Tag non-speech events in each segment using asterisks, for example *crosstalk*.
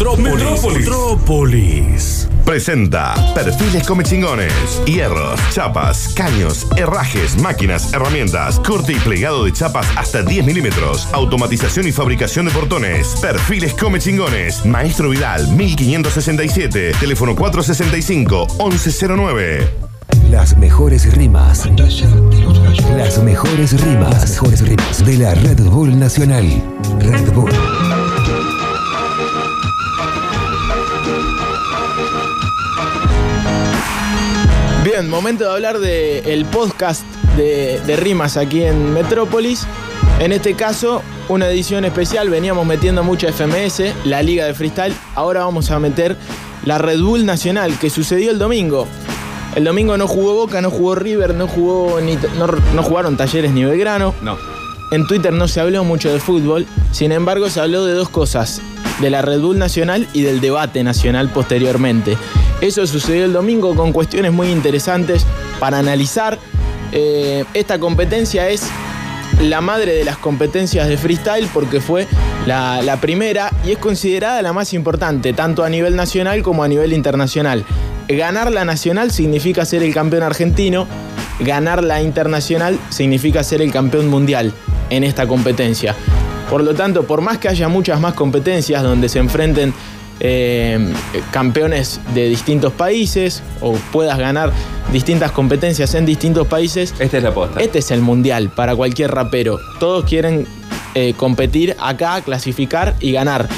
Metrópolis. Metrópolis. Presenta Perfiles Come Chingones. Hierros, chapas, caños, herrajes, máquinas, herramientas, corte y plegado de chapas hasta 10 milímetros. Automatización y fabricación de portones. Perfiles Come Chingones. Maestro Vidal, 1567. Teléfono 465-1109. Las mejores rimas. Las mejores rimas. Las mejores rimas de la Red Bull Nacional. Red Bull. Bien, momento de hablar del podcast de, de rimas aquí en Metrópolis. En este caso, una edición especial. Veníamos metiendo mucho FMS, la Liga de Freestyle. Ahora vamos a meter la Red Bull Nacional, que sucedió el domingo. El domingo no jugó Boca, no jugó River, no jugó ni, no, no jugaron Talleres ni Belgrano. No. En Twitter no se habló mucho de fútbol, sin embargo se habló de dos cosas, de la Red Bull Nacional y del debate nacional posteriormente. Eso sucedió el domingo con cuestiones muy interesantes para analizar. Eh, esta competencia es la madre de las competencias de freestyle porque fue la, la primera y es considerada la más importante, tanto a nivel nacional como a nivel internacional. Ganar la nacional significa ser el campeón argentino, ganar la internacional significa ser el campeón mundial en esta competencia. Por lo tanto, por más que haya muchas más competencias donde se enfrenten eh, campeones de distintos países o puedas ganar distintas competencias en distintos países, Esta es la este es el mundial para cualquier rapero. Todos quieren eh, competir acá, clasificar y ganar.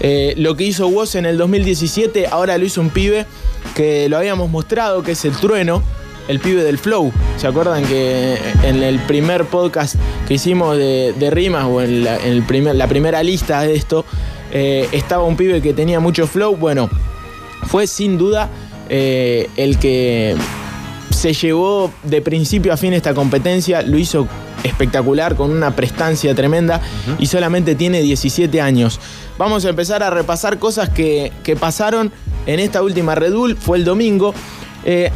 Eh, lo que hizo Woz en el 2017, ahora lo hizo un pibe que lo habíamos mostrado, que es el trueno, el pibe del flow. ¿Se acuerdan que en el primer podcast que hicimos de, de rimas o en, la, en el primer- la primera lista de esto, eh, estaba un pibe que tenía mucho flow? Bueno, fue sin duda eh, el que se llevó de principio a fin esta competencia, lo hizo espectacular, con una prestancia tremenda y solamente tiene 17 años. Vamos a empezar a repasar cosas que, que pasaron en esta última Red Bull, fue el domingo. Eh,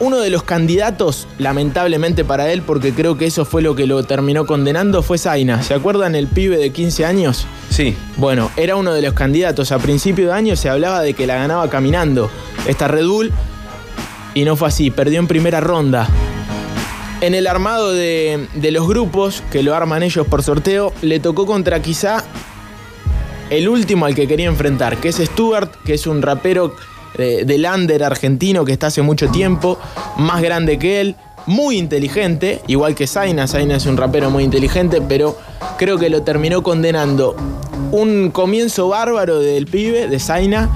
uno de los candidatos, lamentablemente para él, porque creo que eso fue lo que lo terminó condenando, fue Zaina. ¿Se acuerdan el pibe de 15 años? Sí. Bueno, era uno de los candidatos. A principio de año se hablaba de que la ganaba caminando esta Red Bull y no fue así, perdió en primera ronda. En el armado de, de los grupos, que lo arman ellos por sorteo, le tocó contra quizá el último al que quería enfrentar, que es Stuart, que es un rapero eh, del argentino que está hace mucho tiempo, más grande que él, muy inteligente, igual que Zaina. Zaina es un rapero muy inteligente, pero creo que lo terminó condenando. Un comienzo bárbaro del pibe, de Zaina,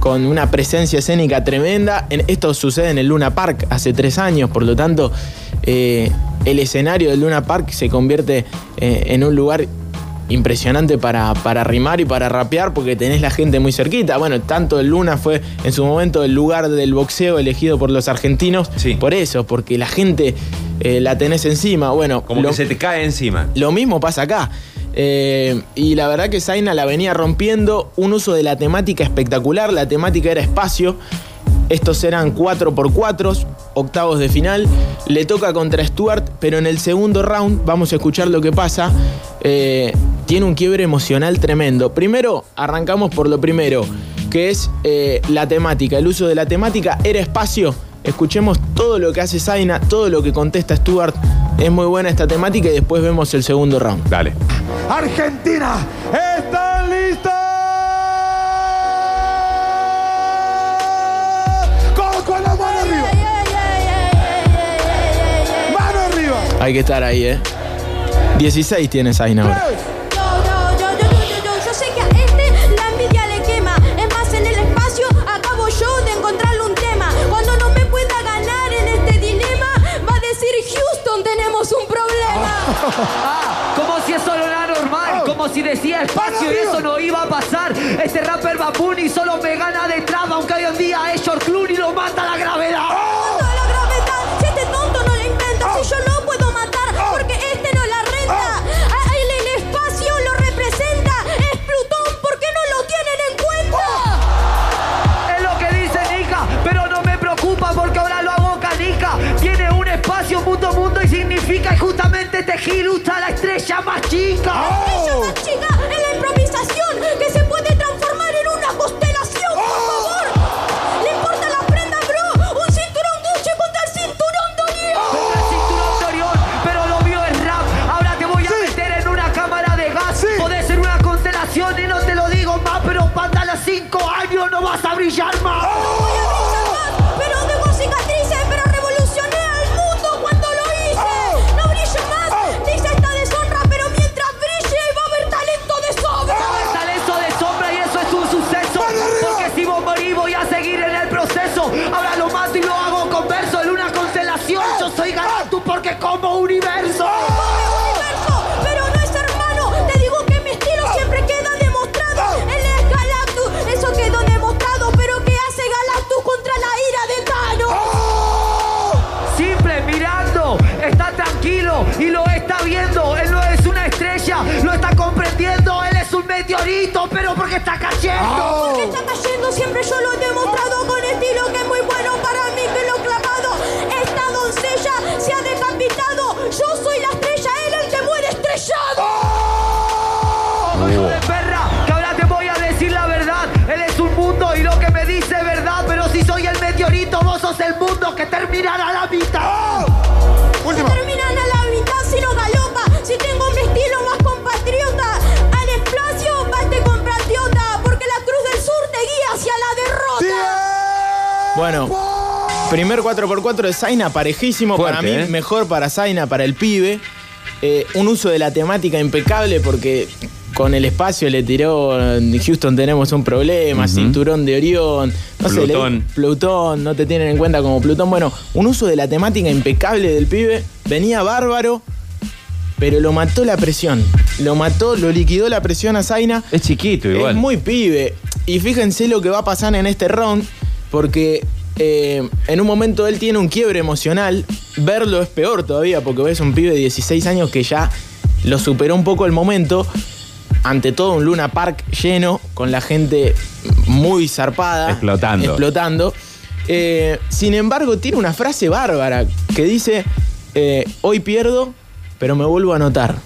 con una presencia escénica tremenda. En- esto sucede en el Luna Park hace tres años, por lo tanto, eh, el escenario del Luna Park se convierte eh, en un lugar impresionante para, para rimar y para rapear porque tenés la gente muy cerquita. Bueno, tanto el Luna fue en su momento el lugar del boxeo elegido por los argentinos. Sí. Por eso, porque la gente eh, la tenés encima. Bueno, Como lo- que se te cae encima. lo mismo pasa acá. Eh, y la verdad que Zaina la venía rompiendo, un uso de la temática espectacular, la temática era espacio, estos eran 4x4, octavos de final, le toca contra Stuart, pero en el segundo round, vamos a escuchar lo que pasa, eh, tiene un quiebre emocional tremendo. Primero, arrancamos por lo primero, que es eh, la temática, el uso de la temática era espacio. Escuchemos todo lo que hace Zaina, todo lo que contesta Stuart. Es muy buena esta temática y después vemos el segundo round. Dale. Argentina, ¿están listos? Con, con la mano arriba. Mano arriba. Hay que estar ahí, ¿eh? 16 tiene Zaina ahora. Problema. Como si eso no era normal, como si decía espacio y eso no iba a pasar. Este rapper Babuni solo me gana de traba, aunque hoy en día es George Clooney lo mata la gravedad. Toda justamente este giro está la estrella más chica. Ella está cayendo. Porque está cayendo, siempre yo lo he demostrado con estilo que es muy bueno para mí que lo clavado. Esta doncella se ha decapitado. Yo soy la estrella, él el que muere estrellado. Hijo de perra, que ahora te voy a decir la verdad. Él es un mundo y lo que me dice es verdad. Pero si soy el meteorito, vos sos el mundo que terminará la mitad. Bueno, primer 4x4 de Zaina, parejísimo para mí, ¿eh? mejor para Zaina, para el pibe. Eh, un uso de la temática impecable porque con el espacio le tiró. Houston tenemos un problema, cinturón de Orión, no sé, Plutón. Plutón, no te tienen en cuenta como Plutón. Bueno, un uso de la temática impecable del pibe. Venía bárbaro, pero lo mató la presión. Lo mató, lo liquidó la presión a Zaina. Es chiquito igual. Es muy pibe. Y fíjense lo que va a pasar en este round, porque eh, en un momento él tiene un quiebre emocional. Verlo es peor todavía, porque ves un pibe de 16 años que ya lo superó un poco el momento. Ante todo, un Luna Park lleno, con la gente muy zarpada. Explotando. Explotando. Eh, sin embargo, tiene una frase bárbara que dice: eh, Hoy pierdo, pero me vuelvo a anotar.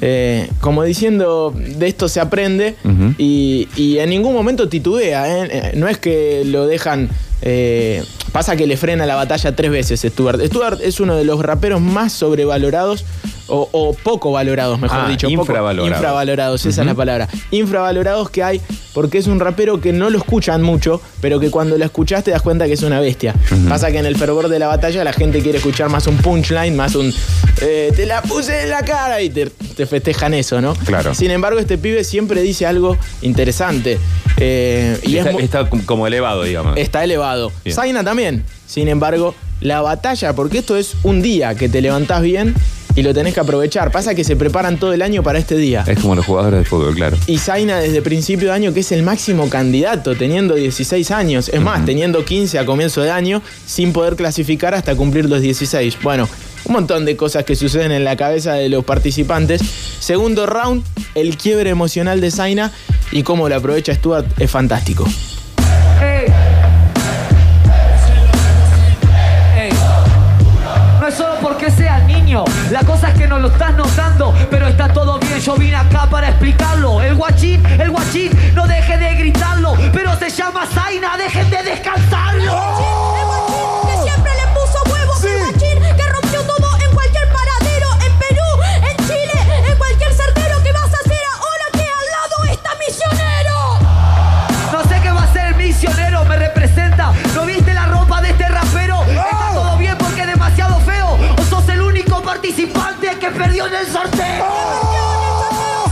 Eh, como diciendo, de esto se aprende y, y en ningún momento titubea. ¿eh? Eh, No es que lo dejan. eh, pasa que le frena la batalla tres veces Stuart. Stuart es uno de los raperos más sobrevalorados o, o poco valorados, mejor Ah, dicho. Poco- infravalorados. infravalorados, esa es la palabra. Infravalorados que hay porque es un rapero que no lo escuchan mucho, pero que cuando lo escuchás te das cuenta que es una bestia. Pasa que en el fervor de la batalla la gente quiere escuchar más un punchline, más un eh, te la puse en la cara y te, te festejan eso, ¿no? Claro. Sin embargo, este pibe siempre dice algo interesante. eh, y está, es mu- está como- como elevado, digamos. está elevado. Bien. Zaina también. Sin embargo, la batalla, porque esto es un día que te levantás bien y lo tenés que aprovechar. Pasa que se preparan todo el año para este día. Es como los jugadores de fútbol, claro. Y Zaina desde principio de año, que es el máximo candidato, teniendo 16 años. Es más, teniendo 15 a comienzo de año, sin poder clasificar hasta cumplir los 16. Bueno, un montón de cosas que suceden en la cabeza de los participantes. Segundo round, el quiebre emocional de Zaina y cómo lo aprovecha Stuart es fantástico. La cosa es que no lo estás notando, pero está todo bien, yo vine acá para explicarlo. El guachín, el guachín, no deje de gritarlo, pero se llama Zaina, dejen de descansarlo. En el sorteo.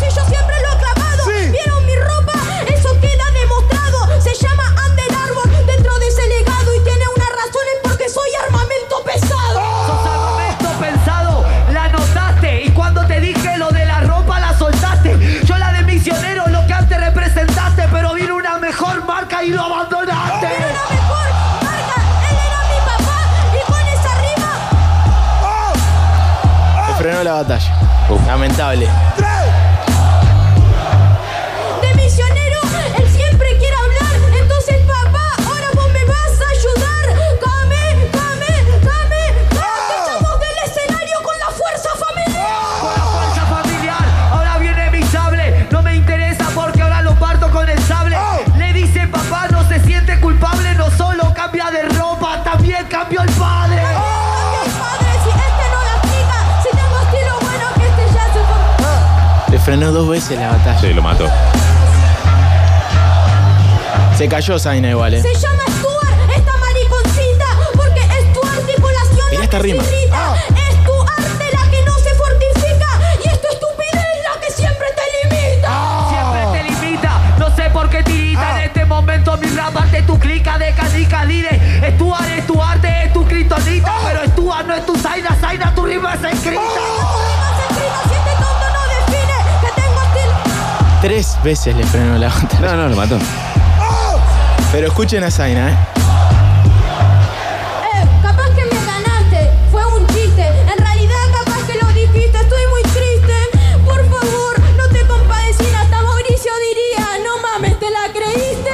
Si yo siempre lo he clavado. ¿Vieron mi ropa? Eso queda demostrado. Se llama Under Armour dentro de ese legado. Y tiene unas razones porque soy armamento pesado. Sos armamento pensado, la notaste. Y cuando te dije lo de la ropa, la soltaste. Yo la de misionero, lo que antes representaste. Pero vino una mejor marca y lo abandonaste. Pero la mejor marca, él era mi papá. Y con esa rima. Se frenó la batalla. Lamentable. Frenó dos veces la batalla. Sí, lo mató. Se cayó Zaina igual, eh. Se llama Stuart, esta mariconcita, porque es tu articulación Mirá la esta que rima. se irrita. Es tu arte la que no se fortifica y es tu estupidez la que siempre te limita. Siempre te limita, no sé por qué tirita en este momento mi rap ante tu clica de canica líder. Es tu arte, es tu arte, es tu pero es tu no es tu zaina, zaina, tu rima es escrita. Tres veces le frenó la batalla. No, no, lo mató. Pero escuchen a Zaina, eh. Eh, capaz que me ganaste, fue un chiste. En realidad capaz que lo dijiste, estoy muy triste. Por favor, no te compadecí, hasta Mauricio diría, no mames, ¿te la creíste?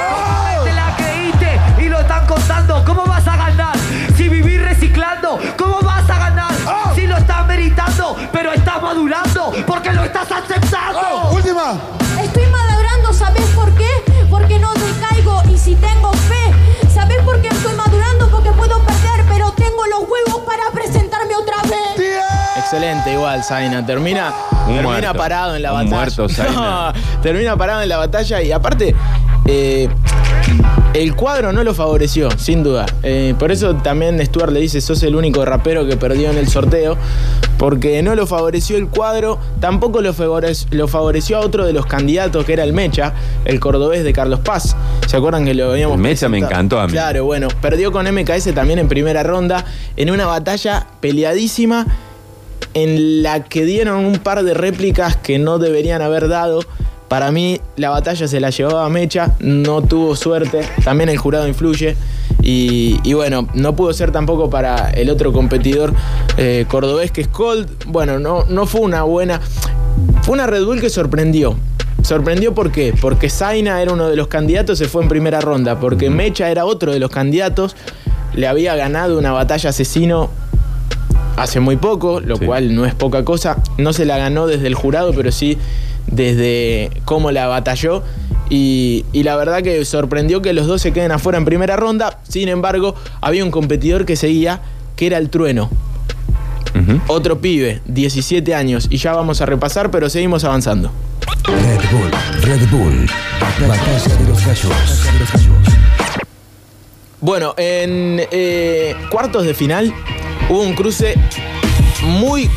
Te la creíste y lo están contando. ¿Cómo vas a ganar? Si vivís reciclando, ¿cómo vas a ganar? Si lo estás meritando, pero estás madurando porque lo estás aceptando. Última. Excelente, igual, Zaina. Termina, Un termina muerto. parado en la Un batalla. muerto, *laughs* Zaina. No, termina parado en la batalla y aparte, eh, el cuadro no lo favoreció, sin duda. Eh, por eso también Stuart le dice, sos el único rapero que perdió en el sorteo, porque no lo favoreció el cuadro, tampoco lo, favorec- lo favoreció a otro de los candidatos, que era el Mecha, el cordobés de Carlos Paz. ¿Se acuerdan que lo habíamos El Mecha me encantó a mí. Claro, bueno, perdió con MKS también en primera ronda, en una batalla peleadísima en la que dieron un par de réplicas que no deberían haber dado. Para mí la batalla se la llevaba Mecha, no tuvo suerte, también el jurado influye y, y bueno, no pudo ser tampoco para el otro competidor eh, cordobés que es Cold. Bueno, no, no fue una buena, fue una Red Bull que sorprendió. Sorprendió por qué? Porque Zaina era uno de los candidatos, se fue en primera ronda, porque Mecha era otro de los candidatos, le había ganado una batalla asesino hace muy poco, lo Sí. cual no es poca cosa. No se la ganó desde el jurado, pero sí desde cómo la batalló. Y, y la verdad que sorprendió que los dos se queden afuera en primera ronda. Sin embargo, había un competidor que seguía, que era el trueno. Otro pibe, 17 años. Y ya vamos a repasar, pero seguimos avanzando. Red Bull, Red Bull. Batalla de los gallos. Bueno, en eh, cuartos de final hubo un cruce muy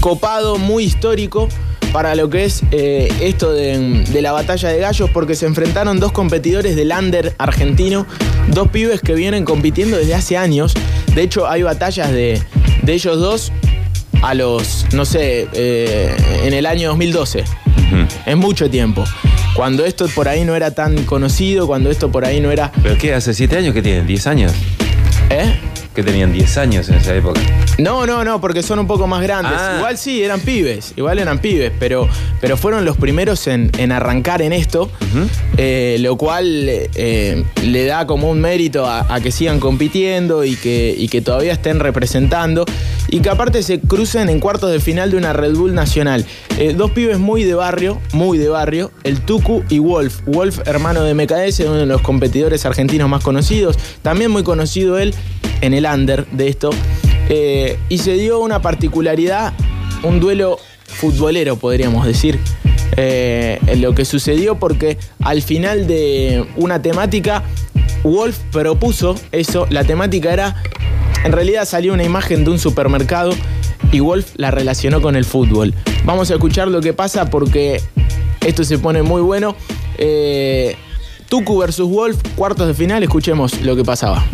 copado, muy histórico para lo que es eh, esto de, de la batalla de gallos, porque se enfrentaron dos competidores del under argentino, dos pibes que vienen compitiendo desde hace años. De hecho, hay batallas de, de ellos dos a los, no sé, eh, en el año 2012. Ujú. Es mucho tiempo. Cuando esto por ahí no era tan conocido, cuando esto por ahí no era... ¿Pero qué? ¿Hace siete años que tienen? ¿10 años? ¿Eh? Que tenían 10 años en esa época. No, no, no, porque son un poco más grandes. Ah. Igual sí, eran pibes, igual eran pibes, pero, pero fueron los primeros en, en arrancar en esto, eh, lo cual eh, le da como un mérito a, a que sigan compitiendo y que, y que todavía estén representando y que aparte se crucen en cuartos de final de una Red Bull nacional. Eh, dos pibes muy de barrio, muy de barrio, el Tucu y Wolf. Wolf, hermano de MKS, uno de los competidores argentinos más conocidos, también muy conocido él en el under de esto. Eh, y se dio una particularidad, un duelo futbolero, podríamos decir, eh, lo que sucedió, porque al final de una temática, Wolf propuso eso, la temática era, en realidad salió una imagen de un supermercado y Wolf la relacionó con el fútbol. Vamos a escuchar lo que pasa porque esto se pone muy bueno. Eh, Tucu versus Wolf, cuartos de final, escuchemos lo que pasaba.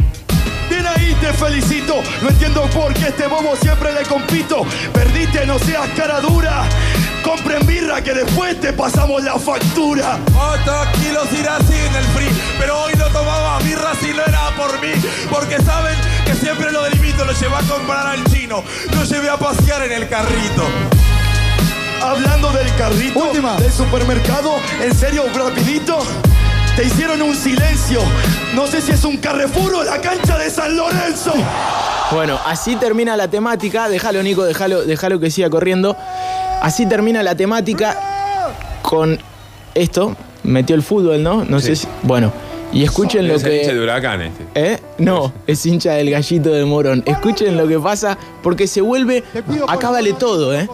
Bien ahí, te felicito. No entiendo por qué este bobo siempre le compito. Perdiste, no seas cara dura. Compren birra que después te pasamos la factura. Otros kilos irá sin el free, pero hoy no tomaba birra si no era por mí, porque saben que siempre lo delimito, lo llevé a comprar al chino, lo llevé a pasear en el carrito. Hablando del carrito Última. del supermercado, en serio, rapidito. Te hicieron un silencio. No sé si es un Carrefour o la cancha de San Lorenzo. Bueno, así termina la temática. Déjalo, Nico, déjalo, déjalo que siga corriendo. Así termina la temática con esto. Metió el fútbol, ¿no? No sé si. Bueno, y escuchen lo Es el hincha de que. huracán este. ¿Eh? No, es hincha del gallito de Morón. Escuchen lo que pasa porque se vuelve. Acá vale todo, ¿eh?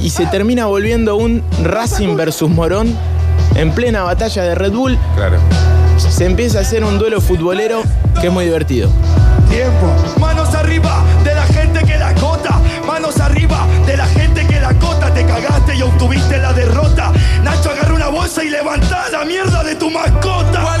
Y se termina volviendo un Racing versus Morón en plena batalla de Red Bull. Claro. se empieza a hacer un duelo futbolero que es muy divertido. Tiempo. Manos arriba de la gente que la cota. Manos arriba de la gente que la cota. Te cagaste y obtuviste la derrota. Nacho agarra una bolsa y levanta la mierda de tu mascota.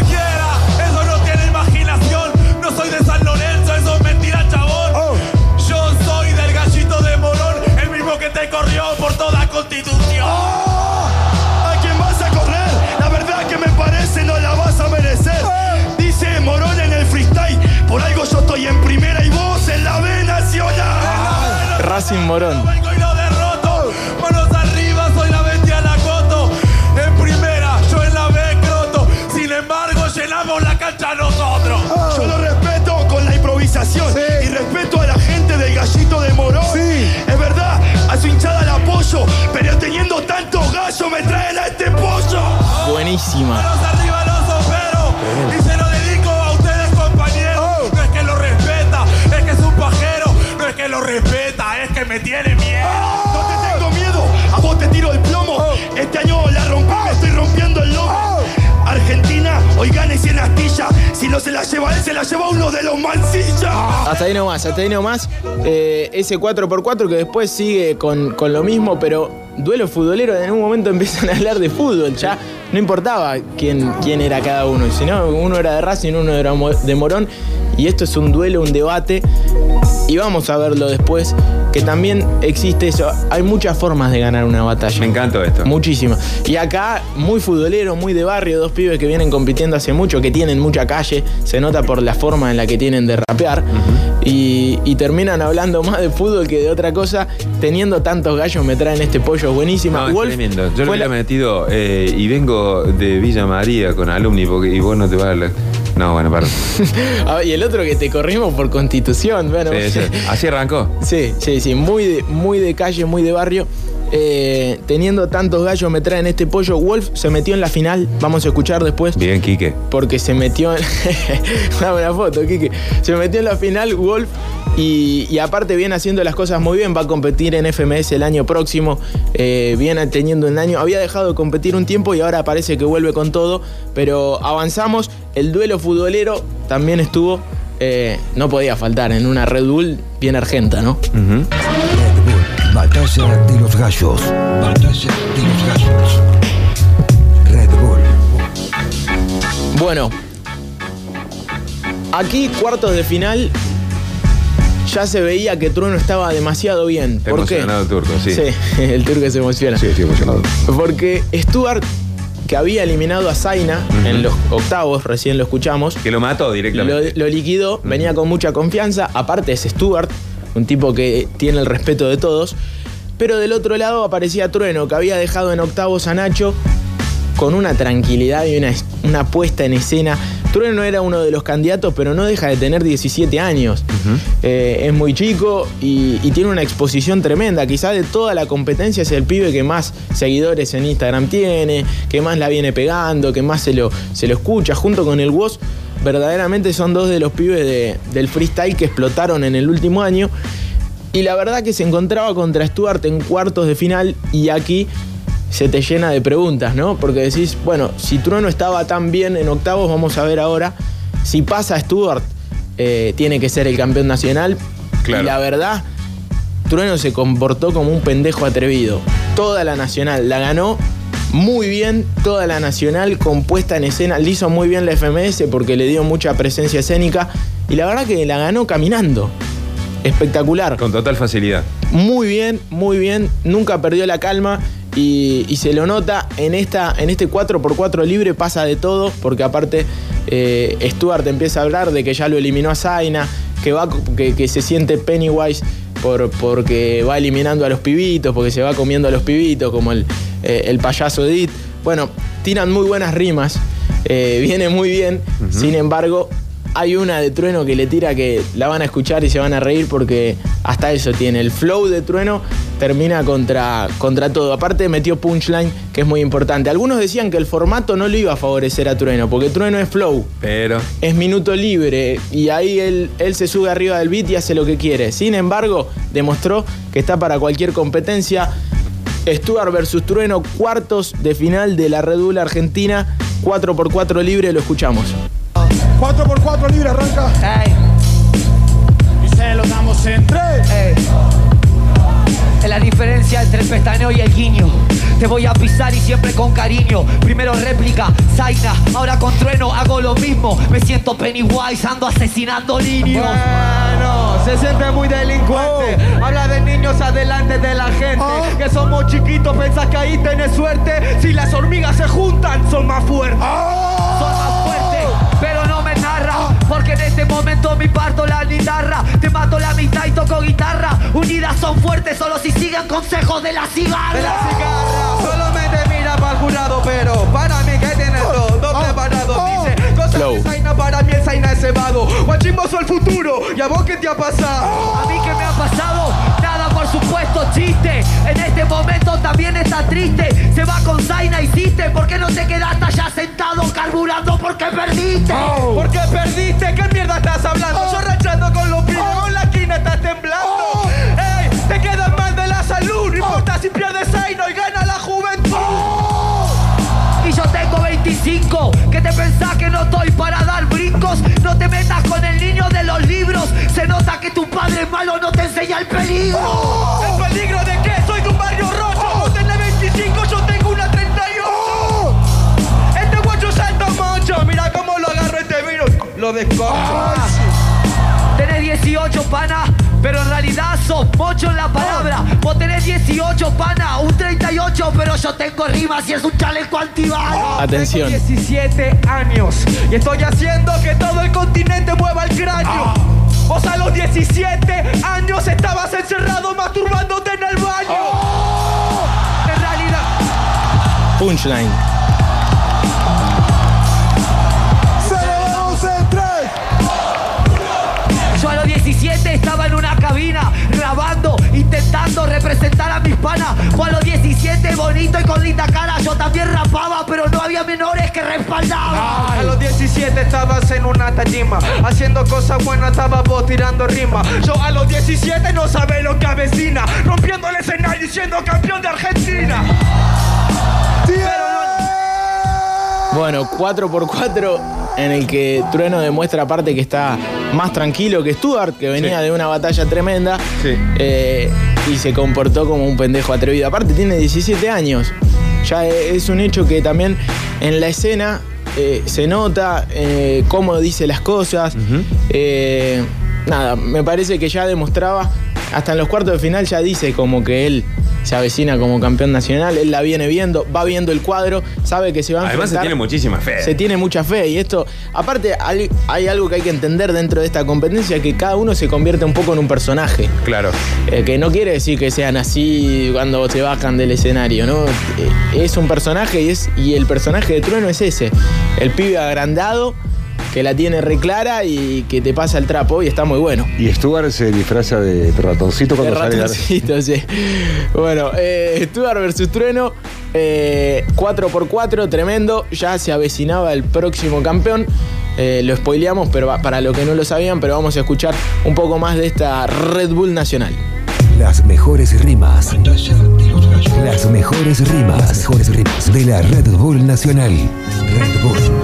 Respeto con la improvisación y respeto a la gente del gallito de Morón. Es verdad, a su hinchada la apoyo, pero teniendo tantos gallos me traen a este pollo. Buenísima. Me tiene miedo. No te tengo miedo, a vos te tiro el plomo. Este año la rompí, me estoy rompiendo el lomo. Argentina, hoy gane 100 astillas. Si no se la lleva él, se la lleva uno de los mancillas. Hasta ahí nomás, hasta ahí nomás. Eh, ese 4x4 que después sigue con, con lo mismo, pero duelo futbolero, en un momento *laughs* empiezan a hablar de fútbol. Ya no importaba quién, quién era cada uno, sino uno era de Racing, uno era de Morón. Y esto es un duelo, un debate. Y vamos a verlo después, que también existe eso. Hay muchas formas de ganar una batalla. Me encanta esto. Muchísimo. Y acá, muy futbolero, muy de barrio, dos pibes que vienen compitiendo hace mucho, que tienen mucha calle, se nota por la forma en la que tienen de rapear, y, y terminan hablando más de fútbol que de otra cosa, teniendo tantos gallos me traen este pollo buenísimo. No, Wolf tremendo. Yo le fue hubiera la- metido eh, y vengo de Villa María con alumni porque, y vos no te vas a la... No, bueno, perdón. *laughs* Ah, y el otro que te corrimos por constitución, bueno. Sí, sí. *laughs* Así arrancó. Sí, sí, sí, muy de, muy de calle, muy de barrio. Eh, teniendo tantos gallos me traen este pollo. Wolf se metió en la final, vamos a escuchar después. Bien, Quique. porque se metió en. *laughs* Dame una foto, Kike. Se metió en la final Wolf y, y aparte viene haciendo las cosas muy bien. Va a competir en FMS el año próximo. Eh, viene teniendo un año. Había dejado de competir un tiempo y ahora parece que vuelve con todo. Pero avanzamos. El duelo futbolero también estuvo. eh, no podía faltar en una Red Bull bien argenta, ¿no? Batalla de los gallos. Batalla de los gallos. Red Bull. Bueno, aquí cuartos de final ya se veía que Trueno estaba demasiado bien. Está ¿Por qué? emocionado el turco, sí. Sí, *laughs* el turco se emociona. Sí, estoy emocionado. Porque Stuart, que había eliminado a Zaina en los octavos, recién lo escuchamos, Que lo mató directamente. lo liquidó, venía con mucha confianza. Aparte es Stuart, un tipo que tiene el respeto de todos. Pero del otro lado aparecía Trueno, que había dejado en octavos a Nacho con una tranquilidad y una, una puesta en escena. Trueno era uno de los candidatos, pero no deja de tener 17 años. Eh, es muy chico y, y tiene una exposición tremenda. Quizás de toda la competencia es el pibe que más seguidores en Instagram tiene, que más la viene pegando, que más se lo, se lo escucha, junto con el Woz. Verdaderamente son dos de los pibes de- del freestyle que explotaron en el último año. Y la verdad que se encontraba contra Stuart en cuartos de final y aquí se te llena de preguntas, ¿no? Porque decís, bueno, si Trueno estaba tan bien en octavos, vamos a ver ahora. Si pasa Stuart, eh, tiene que ser el campeón nacional. Claro. Y la verdad, Trueno se comportó como un pendejo atrevido. Toda la nacional la ganó muy bien, toda la nacional compuesta en escena. Le hizo muy bien la FMS porque le dio mucha presencia escénica. Y la verdad que la ganó caminando. Espectacular. Con total facilidad. Muy bien, muy bien. Nunca perdió la calma. Y, y se lo nota en, esta, en este 4x4 libre, pasa de todo, porque aparte eh, Stuart empieza a hablar de que ya lo eliminó a Zaina, que, va, que, que se siente Pennywise por, porque va eliminando a los pibitos, porque se va comiendo a los pibitos, como el, eh, el payaso Edith. Bueno, tiran muy buenas rimas, eh, viene muy bien, sin embargo, hay una de Trueno que le tira que la van a escuchar y se van a reír porque hasta eso tiene. El flow de Trueno termina contra, contra todo. Aparte metió punchline, que es muy importante. Algunos decían que el formato no le iba a favorecer a Trueno, porque Trueno es flow, Pero. es minuto libre y ahí él, él se sube arriba del beat y hace lo que quiere. Sin embargo, demostró que está para cualquier competencia. Stuart versus Trueno, cuartos de final de la Red Bull Argentina. 4x4 libre, lo escuchamos. 4x4 libre, arranca. Ey, Y se lo damos en 3. ey. Es la diferencia entre el pestañeo y el guiño. Te voy a pisar y siempre con cariño. Primero réplica, Zaina, ahora con trueno hago lo mismo. Me siento Pennywise, ando asesinando niños. Bueno, se siente muy delincuente. Habla de niños adelante de la gente. Que somos chiquitos, pensás que ahí tenés suerte. Si las hormigas se juntan, son más fuertes. Son más Porque en este momento me parto la guitarra. Te mato la mitad y toco guitarra. Unidas son fuertes, solo si sigan consejos de la cigarra. De la cigarra, solamente mira para el jurado, pero para mí que tienes todo preparado. Dice cosas de Zaina, para mí el Zaina es cebado. Guachimbo soy el futuro, ¿y a vos qué te ha pasado? A mí que me ha pasado, chiste. En este momento también está triste. Se va con Zaina, hiciste. ¿Por qué no te quedaste allá sentado carburando? Porque perdiste. ¿Por qué perdiste? ¿Qué mierda estás hablando? Yo rachando con los pibes, en la esquina estás temblando. ¡Ey! Te quedas mal de la salud, no importa si pierdes Zaino y gana la juventud. Y yo tengo 25. ¿Qué te pensás que no estoy para dar brincos? No te metas con el niño de los libros. Se nota que tu padre malo no te enseña el peligro. ¿El peligro de qué? Soy de un barrio rojo. Vos tenés 25, yo tengo una 38. Este guacho salta mucho. Mira cómo lo agarro este vino. Lo descocho. Tenés 18 pana, pero en realidad sos mocho en la palabra. Vos tenés 18 pana, un 38, pero yo tengo rimas y es un chaleco antibala. Atención. Tengo 17 años y estoy haciendo que todo el continente mueva el cráneo. Vos a los 17 años estabas encerrado masturbándote en el baño. En realidad, Punchline. Se lo damos en 3. Yo a los 17 estaba en una cabina intentando representar a mis panas. Fue a los 17 bonito y con linda cara. Yo también rapaba, pero no había menores que respaldaban. A los 17 estabas en una tarima Haciendo cosas buenas, estabas vos tirando rima Yo a los 17 no sabés lo que avecina Rompiendo el escenario y siendo campeón de Argentina Bueno, 4x4 en el que Trueno demuestra aparte que está más tranquilo que Stuart, que venía Sí. de una batalla tremenda Sí. eh, y se comportó como un pendejo atrevido. Aparte tiene 17 años. Ya e- es un hecho que también en la escena eh, se nota eh, cómo dice las cosas. Nada, me parece que ya demostraba, hasta en los cuartos de final ya dice como que él se avecina como campeón nacional, él la viene viendo, va viendo el cuadro, sabe que se va a Además se tiene muchísima fe. se tiene mucha fe y esto, aparte hay, hay algo que hay que entender dentro de esta competencia, que cada uno se convierte un poco en un personaje. Claro. Eh, que no quiere decir que sean así cuando se bajan del escenario, ¿no? Eh, es un personaje y, es, y el personaje de Trueno es ese. El pibe agrandado que la tiene reclara y que te pasa el trapo y está muy bueno. Y Stuart se disfraza de ratoncito De cuando sale a- ratoncito, sí. Bueno, eh, Stuart versus Trueno, eh, 4x4, tremendo. Ya se avecinaba el próximo campeón. Eh, lo spoileamos, pero para los que no lo sabían, pero vamos a escuchar un poco más de esta Red Bull Nacional. Las mejores rimas. Las mejores rimas. Las mejores rimas de la Red Bull Nacional. Red Bull.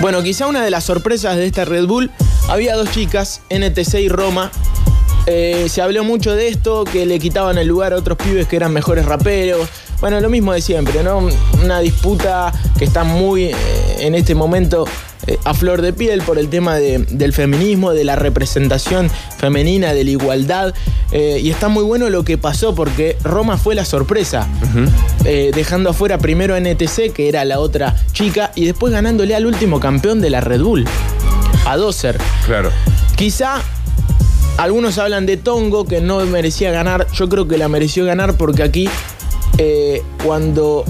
Bueno, quizá una de las sorpresas de esta Red Bull, había dos chicas, NTC y Roma. Eh, se habló mucho de esto, que le quitaban el lugar a otros pibes que eran mejores raperos. Bueno, lo mismo de siempre, ¿no? Una disputa que está muy eh, en este momento eh, a flor de piel por el tema de- del feminismo, de la representación femenina, de la igualdad. Y está muy bueno lo que pasó porque Roma fue la sorpresa, dejando afuera primero a NTC, que era la otra chica, y después ganándole al último campeón de la Red Bull, a Dozer. Claro. Quizá algunos hablan de Tongo que no merecía ganar. Yo creo que la mereció ganar porque aquí, eh, cuando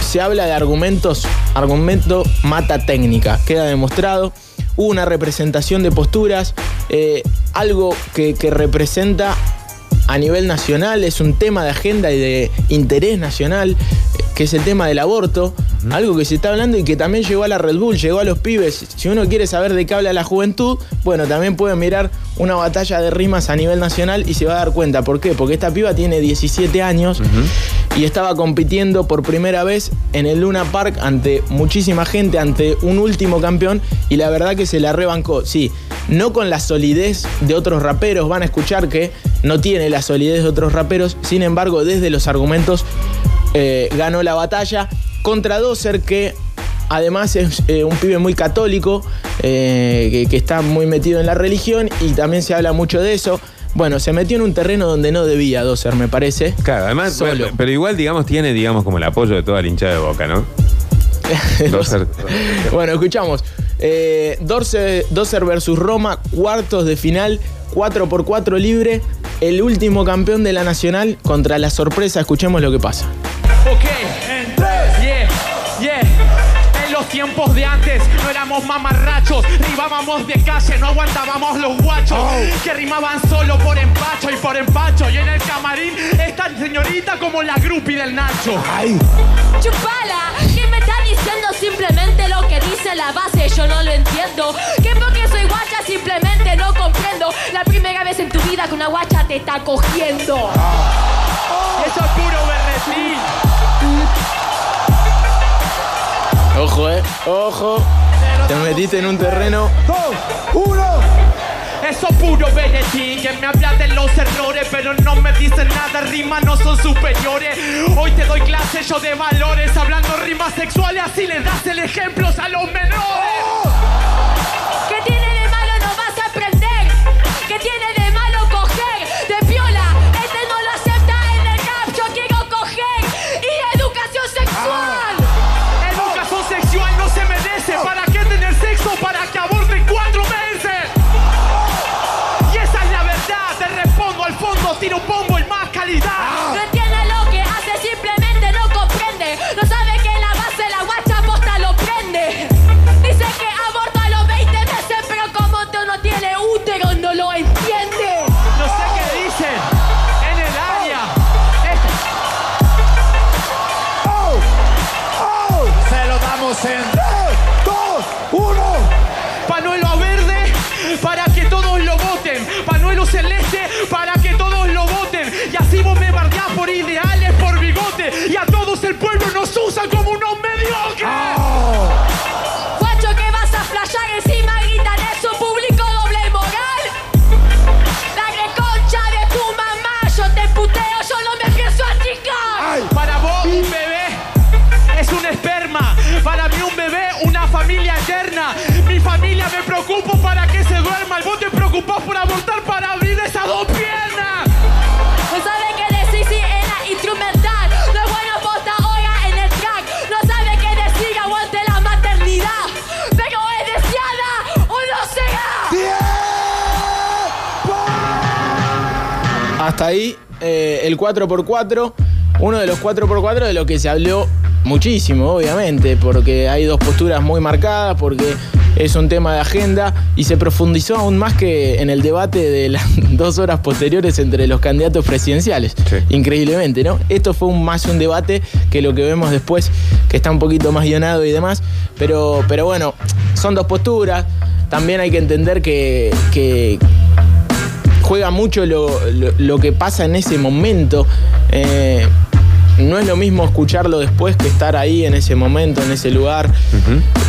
se habla de argumentos, argumento mata técnica. Queda demostrado. Hubo una representación de posturas, eh, algo que, representa a nivel nacional, es un tema de agenda y de interés nacional, eh, que es el tema del aborto, algo que se está hablando y que también llegó a la Red Bull, llegó a los pibes. Si uno quiere saber de qué habla la juventud, bueno, también puede mirar una batalla de rimas a nivel nacional y se va a dar cuenta. ¿Por qué? Porque esta piba tiene 17 años y estaba compitiendo por primera vez en el Luna Park ante muchísima gente, ante un último campeón y la verdad que se la rebancó. Sí, no con la solidez de otros raperos, van a escuchar que no tiene la solidez de otros raperos, sin embargo, desde los argumentos eh, ganó la batalla contra Dozer que además es eh, un pibe muy católico, eh, que, que está muy metido en la religión y también se habla mucho de eso. Bueno, se metió en un terreno donde no debía Dozer, me parece. Claro, además, Solo. bueno, pero igual, digamos, tiene, digamos, como el apoyo de toda la hinchada de boca, ¿no? *laughs* Dozer- Bueno, escuchamos. Eh, Dozer versus Roma, cuartos de final, 4 por 4 libre. El último campeón de la Nacional contra la sorpresa. Escuchemos lo que pasa. Ok, los tiempos de antes no éramos mamarrachos, ribábamos de calle, no aguantábamos los guachos que rimaban solo por empacho y por empacho. Y en el camarín esta señorita como la groupie del Nacho. Chupala, ¿qué me está diciendo simplemente lo que dice la base? Yo no lo entiendo. Que porque soy guacha simplemente no comprendo. La primera vez en tu vida que una guacha te está cogiendo. Eso es puro berretín. Ojo, eh. Ojo. Te metiste en un terreno. Eso puro berretín, que me habla de los errores, pero no me dicen nada, rimas no son superiores. Hoy te doy clase yo de valores, hablando rimas sexuales, así le das el ejemplo a los menores. Ahí eh, el 4x4, uno de los 4x4 de lo que se habló muchísimo, obviamente, porque hay dos posturas muy marcadas, porque es un tema de agenda y se profundizó aún más que en el debate de las *laughs* dos horas posteriores entre los candidatos presidenciales. Increíblemente, ¿no? Esto fue un- más un debate que lo que vemos después, que está un poquito más guionado y demás, pero, pero bueno, son dos posturas. También hay que entender que, que, juega mucho lo, lo- lo que pasa en ese momento. Eh, no es lo mismo escucharlo después que estar ahí en ese momento, en ese lugar,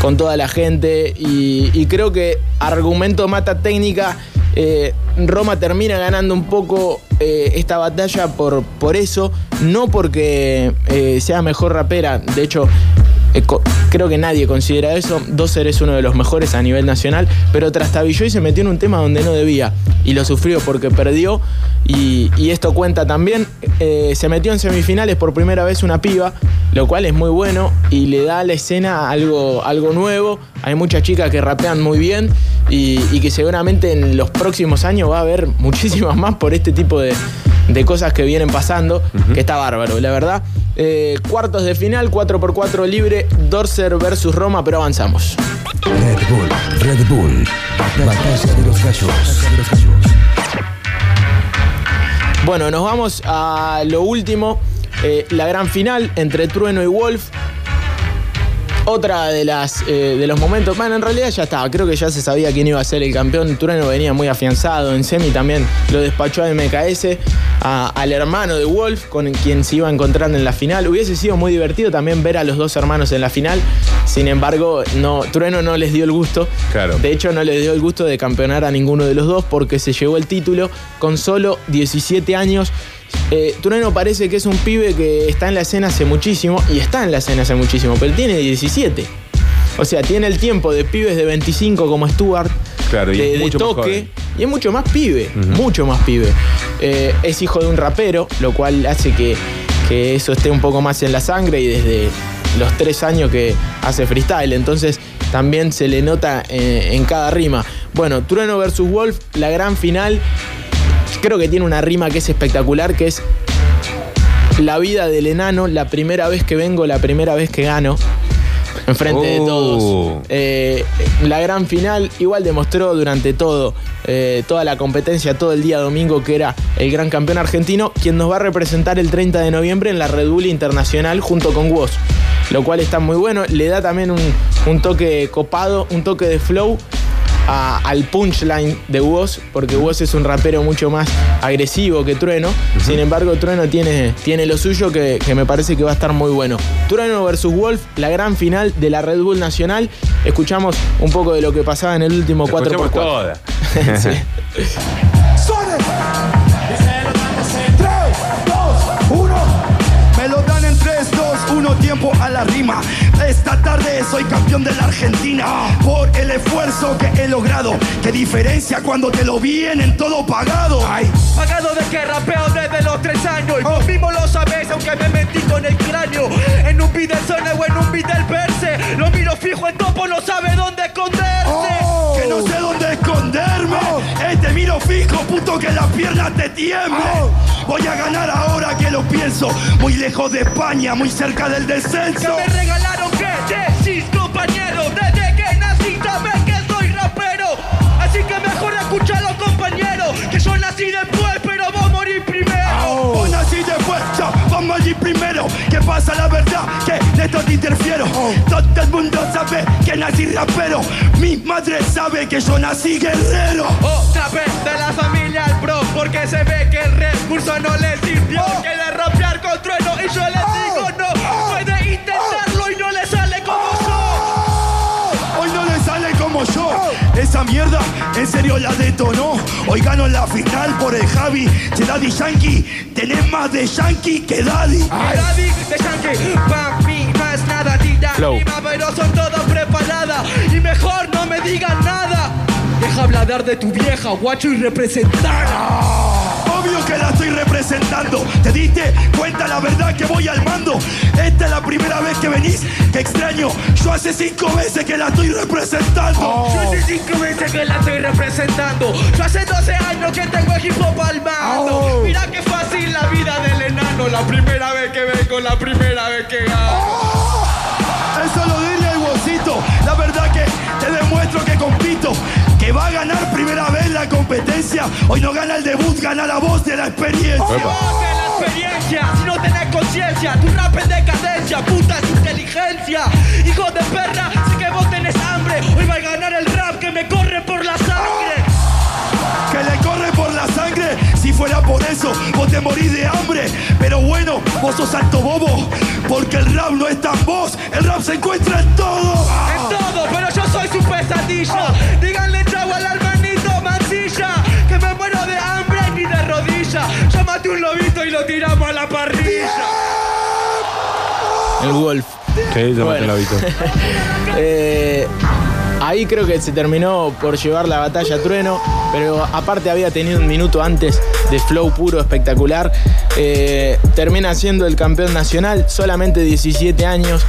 con toda la gente. Y, y creo que argumento mata técnica. eh, Roma termina ganando un poco eh, esta batalla por, por eso, no porque eh, sea mejor rapera. De hecho, creo que nadie considera eso. Dozer es uno de los mejores a nivel nacional, pero trastabilló y se metió en un tema donde no debía. Y lo sufrió porque perdió. Y, y esto cuenta también. Eh, se metió en semifinales por primera vez una piba, lo cual es muy bueno y le da a la escena algo, algo nuevo. Hay muchas chicas que rapean muy bien y, y que seguramente en los próximos años va a haber *laughs* muchísimas más por este tipo de, de cosas que vienen pasando, que está bárbaro, la verdad. Eh, cuartos de final, 4x4 libre, Dorser versus Roma, pero avanzamos. Red Bull, Red Bull. Batalla de los gallos. Bueno, nos vamos a lo último, eh, la gran final entre Trueno y Wolf. Otra de las eh, de los momentos, bueno, en realidad ya estaba, creo que ya se sabía quién iba a ser el campeón. Trueno venía muy afianzado, en semi también lo despachó a MKS, a- al hermano de Wolf, con quien se iba encontrando en la final. Hubiese sido muy divertido también ver a los dos hermanos en la final. Sin embargo, no, Trueno no les dio el gusto. Claro. De hecho, no les dio el gusto de campeonar a ninguno de los dos porque se llevó el título con solo 17 años. Eh, Trueno parece que es un pibe que está en la escena hace muchísimo, y está en la escena hace muchísimo, pero tiene 17. O sea, tiene el tiempo de pibes de 25 como Stuart, Claro, y de, es mucho toque, y es mucho más pibe, mucho más pibe. Eh, es hijo de un rapero, lo cual hace que, que eso esté un poco más en la sangre y desde los tres años que hace freestyle, entonces también se le nota eh, en cada rima. Bueno, Trueno versus Wolf, la gran final, creo que tiene una rima que es espectacular, que es la vida del enano, la primera vez que vengo, la primera vez que gano. Enfrente de Oh. todos. Eh, la gran final igual demostró durante todo, eh, toda la competencia, todo el día domingo, que era el gran campeón argentino, quien nos va a representar el 30 de noviembre en la Red Bull Internacional junto con Woz. Lo cual está muy bueno, le da también un, un toque copado, un toque de flow a- al punchline de Woz, porque Woz es un rapero mucho más agresivo que Trueno. Sin embargo, Trueno tiene, tiene lo suyo que, que me parece que va a estar muy bueno. Trueno versus Wolf, la gran final de la Red Bull Nacional. Escuchamos un poco de lo que pasaba en el último 4x4. Escuchemos toda. *laughs* *laughs* Sí. Me lo dan en 3, 2, 1, tiempo a la rima. Esta tarde soy campeón de la Argentina por el esfuerzo que he logrado. Qué diferencia cuando te lo vienen todo pagado. Ay, Pagado de que rapeo desde los tres años Y vos mismo lo sabés aunque me mentí con el cráneo En un video zone o en un video verse Lo miro fijo en topo, no sabe dónde esconderse que no sé dónde esconderme. Eh, te miro fijo, puto, que las piernas te tiemblen. Voy a ganar ahora que lo pienso. Muy lejos de España, muy cerca del Que descenso. me regalaron nací después pero vos morís primero Vos nací después, ya, vamos allí primero. ¿Qué pasa la verdad? Que de esto te interfiero. Todo el mundo sabe que nací rapero. Mi madre sabe que yo nací guerrero. Otra vez de la familia al pro Porque se ve que el recurso no le sirvió Quiere rapear con trueno y yo la detonó. Hoy gano la final por el Javi de Daddy Yankee. Tenés más de Yankee que Daddy. Daddy de Yankee, papi, no es nada rima, pero son todas preparadas Y mejor no me digan nada Deja hablar de tu vieja, guacho y representada Obvio que la estoy representando. ¿Te diste cuenta la verdad que voy al mando? Esta es la primera vez que venís. Qué extraño. Yo hace cinco veces que la estoy representando. Yo hace cinco veces que la estoy representando. Yo hace 12 años que tengo el hip hop al mando. Mira qué fácil la vida del enano. La primera vez que vengo, la primera vez que gano. Eso lo diría el Wosito. La verdad que te demuestro que compito. Que va a ganar primera vez la competencia. Hoy no gana el debut, gana la voz de la experiencia. La experiencia, si no tenés conciencia, tu rap es decadencia, puta es inteligencia. Hijo de perra, sé que vos tenés hambre. Hoy va a ganar el por eso, vos te morís de hambre. Pero bueno, vos sos alto bobo. Porque el rap no está en vos. El rap se encuentra en todo. En todo, pero yo soy su pesadilla. Díganle chau al hermanito Mancilla, que me muero de hambre ni de rodilla. Yo maté un lobito y lo tiramos a la parrilla. El Wolf. Sí, yo Bueno. maté el hábito. *laughs* *laughs* Eh, ahí creo que se terminó por llevar la batalla a Trueno, pero aparte había tenido un minuto antes de flow puro espectacular. Eh, termina siendo el campeón nacional, solamente 17 años.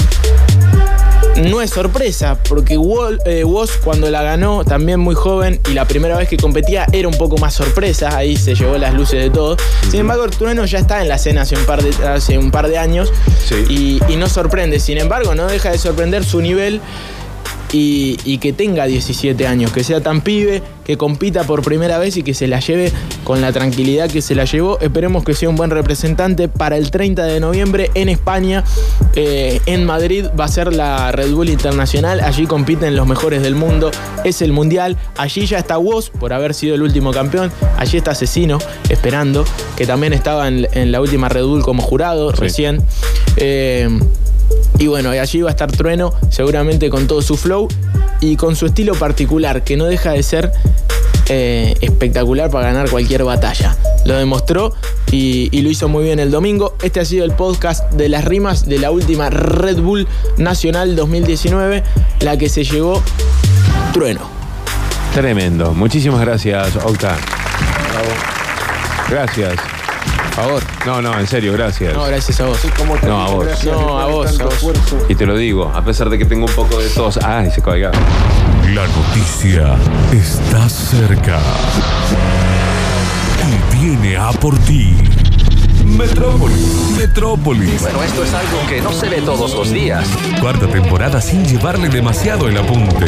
No es sorpresa, porque Wol- eh, Woz cuando la ganó, también muy joven, y la primera vez que competía era un poco más sorpresa, ahí se llevó las luces de todo. Sin embargo, Trueno ya está en la escena hace un par de, hace un par de años Sí. y, y no sorprende. Sin embargo, no deja de sorprender su nivel y, y que tenga 17 años, que sea tan pibe, que compita por primera vez y que se la lleve con la tranquilidad que se la llevó. Esperemos que sea un buen representante para el 30 de noviembre en España. Eh, en Madrid va a ser la Red Bull Internacional. Allí compiten los mejores del mundo. Es el Mundial. Allí ya está Woz por haber sido el último campeón. Allí está Asesino esperando, que también estaba en, en la última Red Bull como jurado recién. Eh, y bueno, y allí va a estar Trueno, seguramente con todo su flow y con su estilo particular, que no deja de ser eh, espectacular para ganar cualquier batalla. Lo demostró y, y lo hizo muy bien el domingo. Este ha sido el podcast de las rimas de la última Red Bull Nacional 2019, la que se llevó Trueno. Tremendo. Muchísimas gracias, Octa. Gracias. Por favor. No, no, en serio, gracias. No, gracias a vos. No, a vos. No, a vos, a vos. Y te lo digo, a pesar de que tengo un poco de tos. Ay, se caiga. La noticia está cerca. Y viene a por ti. Metrópolis. Metrópolis. Bueno, esto es algo que no se ve todos los días. Cuarta temporada sin llevarle demasiado el apunte.